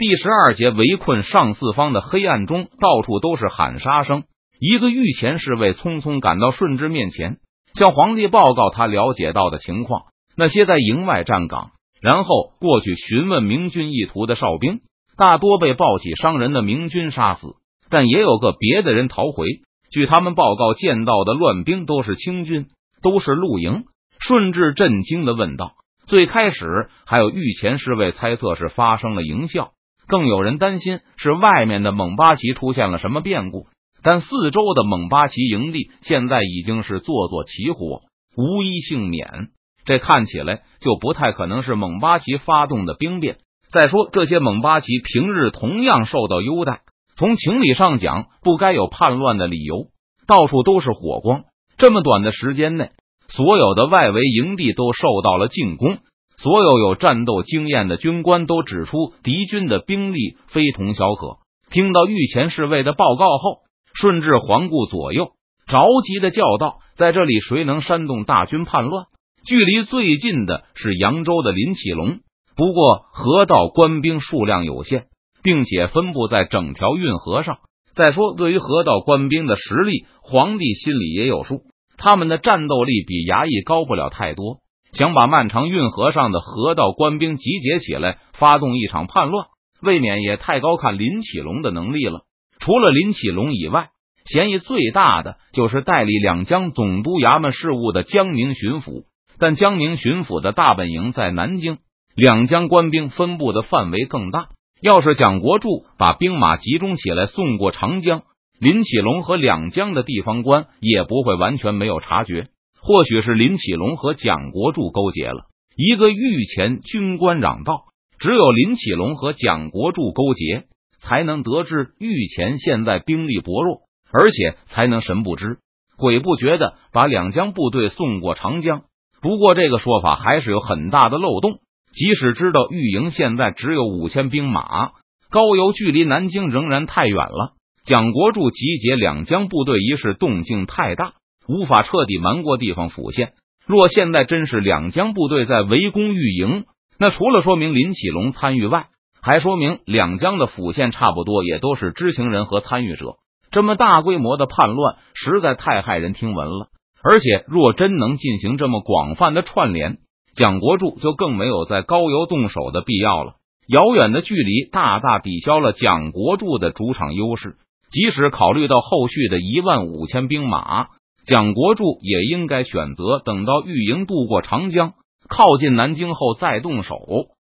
第十二节围困上四方的黑暗中，到处都是喊杀声。一个御前侍卫匆匆赶到顺治面前，向皇帝报告他了解到的情况。那些在营外站岗，然后过去询问明军意图的哨兵，大多被抱起伤人的明军杀死，但也有个别的人逃回。据他们报告，见到的乱兵都是清军，都是露营。顺治震惊的问道：“最开始还有御前侍卫猜测是发生了营效。”更有人担心是外面的蒙巴旗出现了什么变故，但四周的蒙巴旗营地现在已经是座座起火，无一幸免。这看起来就不太可能是蒙巴旗发动的兵变。再说，这些蒙巴旗平日同样受到优待，从情理上讲，不该有叛乱的理由。到处都是火光，这么短的时间内，所有的外围营地都受到了进攻。所有有战斗经验的军官都指出，敌军的兵力非同小可。听到御前侍卫的报告后，顺治环顾左右，着急的叫道：“在这里，谁能煽动大军叛乱？”距离最近的是扬州的林启龙，不过河道官兵数量有限，并且分布在整条运河上。再说，对于河道官兵的实力，皇帝心里也有数，他们的战斗力比衙役高不了太多。想把漫长运河上的河道官兵集结起来，发动一场叛乱，未免也太高看林启龙的能力了。除了林启龙以外，嫌疑最大的就是代理两江总督衙门事务的江宁巡抚。但江宁巡抚的大本营在南京，两江官兵分布的范围更大。要是蒋国柱把兵马集中起来送过长江，林启龙和两江的地方官也不会完全没有察觉。或许是林启龙和蒋国柱勾结了。一个御前军官嚷道：“只有林启龙和蒋国柱勾结，才能得知御前现在兵力薄弱，而且才能神不知鬼不觉的把两江部队送过长江。不过这个说法还是有很大的漏洞。即使知道御营现在只有五千兵马，高邮距离南京仍然太远了。蒋国柱集结两江部队一事动静太大。”无法彻底瞒过地方府县。若现在真是两江部队在围攻御营，那除了说明林启龙参与外，还说明两江的府县差不多也都是知情人和参与者。这么大规模的叛乱，实在太骇人听闻了。而且，若真能进行这么广泛的串联，蒋国柱就更没有在高邮动手的必要了。遥远的距离大大抵消了蒋国柱的主场优势。即使考虑到后续的一万五千兵马。蒋国柱也应该选择等到御营渡过长江，靠近南京后再动手，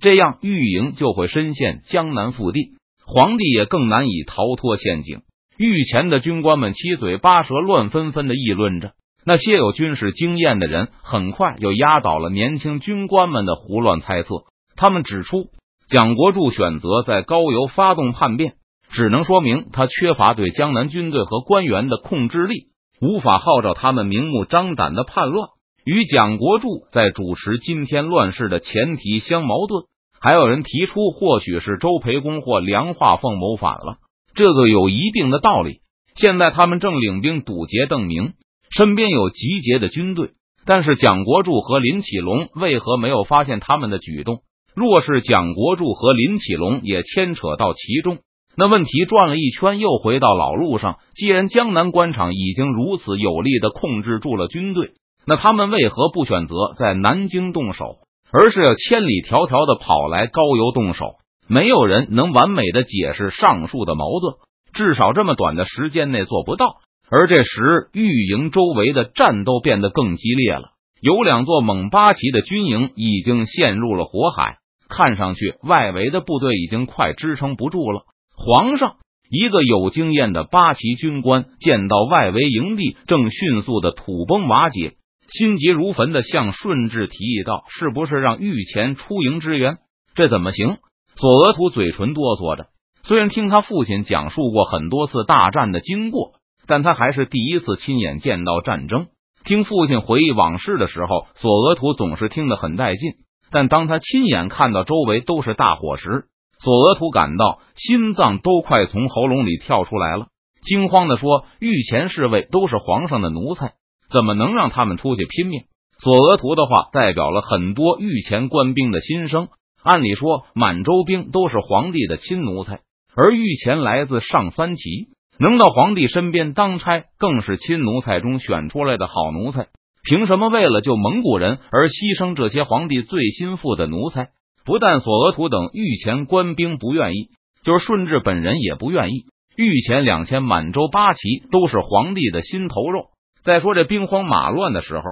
这样御营就会深陷江南腹地，皇帝也更难以逃脱陷阱。御前的军官们七嘴八舌、乱纷纷的议论着，那些有军事经验的人很快又压倒了年轻军官们的胡乱猜测。他们指出，蒋国柱选择在高邮发动叛变，只能说明他缺乏对江南军队和官员的控制力。无法号召他们明目张胆的叛乱，与蒋国柱在主持今天乱世的前提相矛盾。还有人提出，或许是周培公或梁化凤谋反了，这个有一定的道理。现在他们正领兵堵截邓明，身边有集结的军队，但是蒋国柱和林启龙为何没有发现他们的举动？若是蒋国柱和林启龙也牵扯到其中？那问题转了一圈，又回到老路上。既然江南官场已经如此有力的控制住了军队，那他们为何不选择在南京动手，而是要千里迢迢的跑来高邮动手？没有人能完美的解释上述的矛盾，至少这么短的时间内做不到。而这时，御营周围的战斗变得更激烈了，有两座蒙八旗的军营已经陷入了火海，看上去外围的部队已经快支撑不住了。皇上，一个有经验的八旗军官见到外围营地正迅速的土崩瓦解，心急如焚的向顺治提议道：“是不是让御前出营支援？这怎么行？”索额图嘴唇哆嗦着，虽然听他父亲讲述过很多次大战的经过，但他还是第一次亲眼见到战争。听父亲回忆往事的时候，索额图总是听得很带劲，但当他亲眼看到周围都是大火时，索额图感到心脏都快从喉咙里跳出来了，惊慌的说：“御前侍卫都是皇上的奴才，怎么能让他们出去拼命？”索额图的话代表了很多御前官兵的心声。按理说，满洲兵都是皇帝的亲奴才，而御前来自上三旗，能到皇帝身边当差，更是亲奴才中选出来的好奴才。凭什么为了救蒙古人而牺牲这些皇帝最心腹的奴才？不但索额图等御前官兵不愿意，就是顺治本人也不愿意。御前两千满洲八旗都是皇帝的心头肉。再说这兵荒马乱的时候，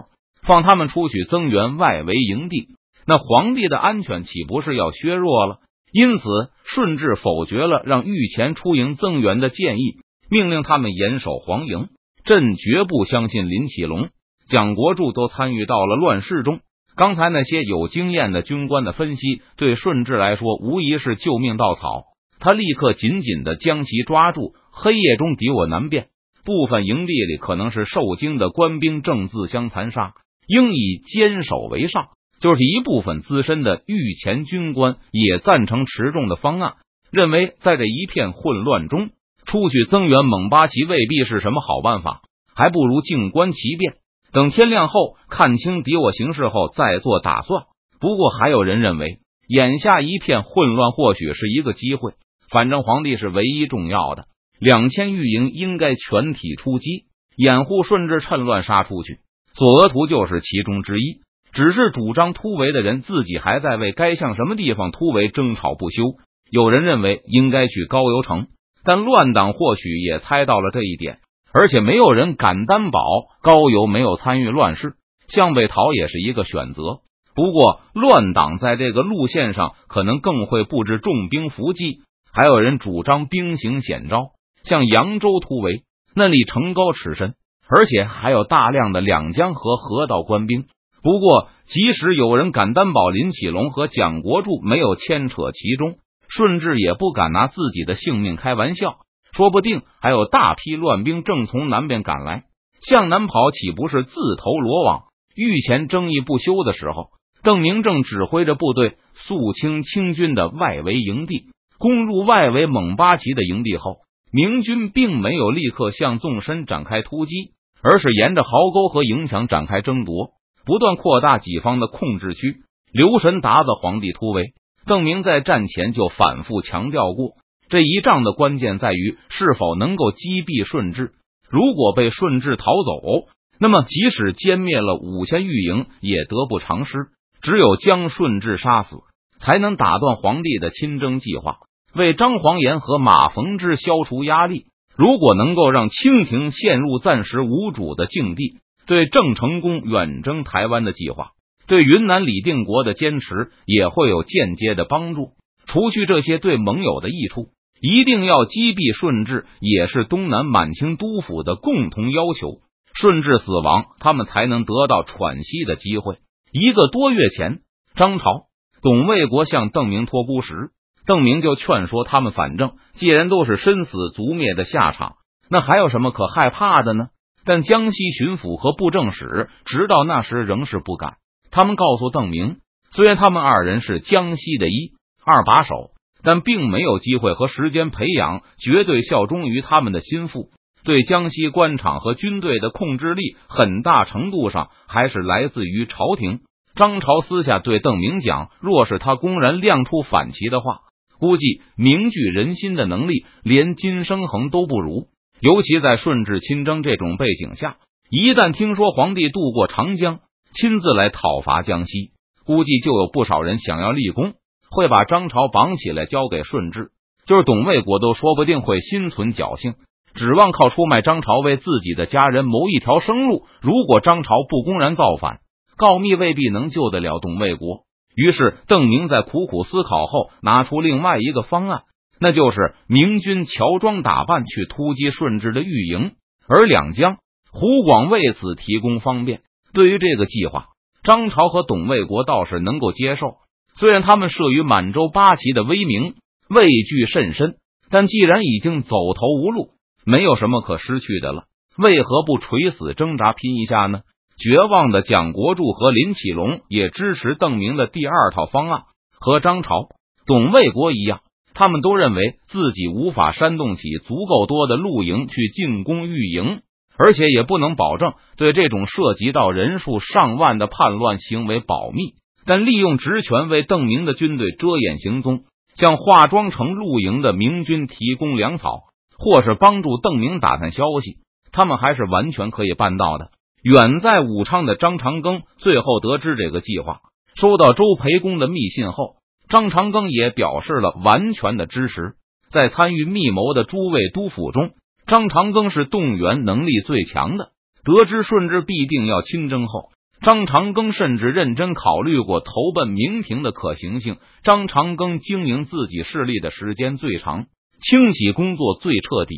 放他们出去增援外围营地，那皇帝的安全岂不是要削弱了？因此，顺治否决了让御前出营增援的建议，命令他们严守黄营。朕绝不相信林启龙、蒋国柱都参与到了乱世中。刚才那些有经验的军官的分析，对顺治来说无疑是救命稻草。他立刻紧紧的将其抓住。黑夜中敌我难辨。部分营地里可能是受惊的官兵正自相残杀，应以坚守为上。就是一部分资深的御前军官也赞成持重的方案，认为在这一片混乱中出去增援蒙巴旗未必是什么好办法，还不如静观其变，等天亮后看清敌我形势后再做打算。不过还有人认为，眼下一片混乱或许是一个机会，反正皇帝是唯一重要的。两千御营应该全体出击，掩护顺治趁乱杀出去。索额图就是其中之一。只是主张突围的人自己还在为该向什么地方突围争吵不休。有人认为应该去高邮城，但乱党或许也猜到了这一点，而且没有人敢担保高邮没有参与乱世。向北逃也是一个选择。不过乱党在这个路线上可能更会布置重兵伏击。还有人主张兵行险招。向扬州突围，那里城高尺深，而且还有大量的两江和河道官兵。不过，即使有人敢担保林启龙和蒋国柱没有牵扯其中，顺治也不敢拿自己的性命开玩笑。说不定还有大批乱兵正从南边赶来，向南跑岂不是自投罗网？御前争议不休的时候，邓明正指挥着部队肃清清军的外围营地，攻入外围蒙八旗的营地后。明军并没有立刻向纵深展开突击，而是沿着壕沟和营墙展开争夺，不断扩大己方的控制区。留神达子皇帝突围，邓明在战前就反复强调过，这一仗的关键在于是否能够击毙顺治。如果被顺治逃走，那么即使歼灭了五千御营，也得不偿失。只有将顺治杀死，才能打断皇帝的亲征计划。为张煌言和马逢之消除压力，如果能够让清廷陷入暂时无主的境地，对郑成功远征台湾的计划，对云南李定国的坚持也会有间接的帮助。除去这些对盟友的益处，一定要击毙顺治，也是东南满清督府的共同要求。顺治死亡，他们才能得到喘息的机会。一个多月前，张朝、董卫国向邓明托孤时。邓明就劝说他们，反正既然都是身死族灭的下场，那还有什么可害怕的呢？但江西巡抚和布政使直到那时仍是不敢。他们告诉邓明，虽然他们二人是江西的一二把手，但并没有机会和时间培养绝对效忠于他们的心腹。对江西官场和军队的控制力，很大程度上还是来自于朝廷。张朝私下对邓明讲，若是他公然亮出反旗的话。估计凝聚人心的能力，连金生恒都不如。尤其在顺治亲征这种背景下，一旦听说皇帝渡过长江，亲自来讨伐江西，估计就有不少人想要立功，会把张朝绑起来交给顺治。就是董卫国都说不定会心存侥幸，指望靠出卖张朝为自己的家人谋一条生路。如果张朝不公然造反，告密未必能救得了董卫国。于是，邓明在苦苦思考后，拿出另外一个方案，那就是明军乔装打扮去突击顺治的御营，而两江、湖广为此提供方便。对于这个计划，张朝和董卫国倒是能够接受。虽然他们慑于满洲八旗的威名，畏惧甚深，但既然已经走投无路，没有什么可失去的了，为何不垂死挣扎拼一下呢？绝望的蒋国柱和林启龙也支持邓明的第二套方案，和张朝、董卫国一样，他们都认为自己无法煽动起足够多的露营去进攻御营，而且也不能保证对这种涉及到人数上万的叛乱行为保密。但利用职权为邓明的军队遮掩行踪，向化妆成露营的明军提供粮草，或是帮助邓明打探消息，他们还是完全可以办到的。远在武昌的张长庚最后得知这个计划，收到周培公的密信后，张长庚也表示了完全的支持。在参与密谋的诸位督府中，张长庚是动员能力最强的。得知顺治必定要亲征后，张长庚甚至认真考虑过投奔明廷的可行性。张长庚经营自己势力的时间最长，清洗工作最彻底，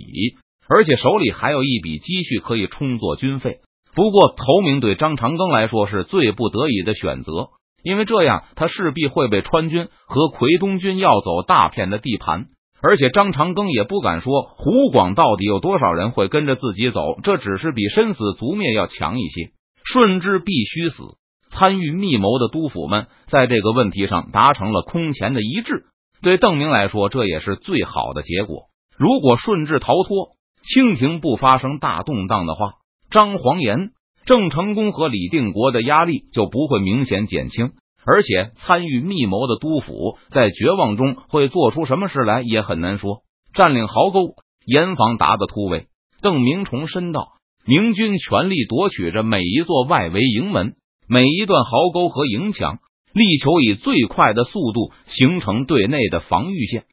而且手里还有一笔积蓄可以充作军费。不过，投明对张长庚来说是最不得已的选择，因为这样他势必会被川军和奎东军要走大片的地盘，而且张长庚也不敢说湖广到底有多少人会跟着自己走，这只是比身死族灭要强一些。顺治必须死，参与密谋的督府们在这个问题上达成了空前的一致。对邓明来说，这也是最好的结果。如果顺治逃脱，清廷不发生大动荡的话。张煌言、郑成功和李定国的压力就不会明显减轻，而且参与密谋的督府在绝望中会做出什么事来也很难说。占领壕沟，严防鞑子突围。邓明重申道：“明军全力夺取着每一座外围营门、每一段壕沟和营墙，力求以最快的速度形成对内的防御线。”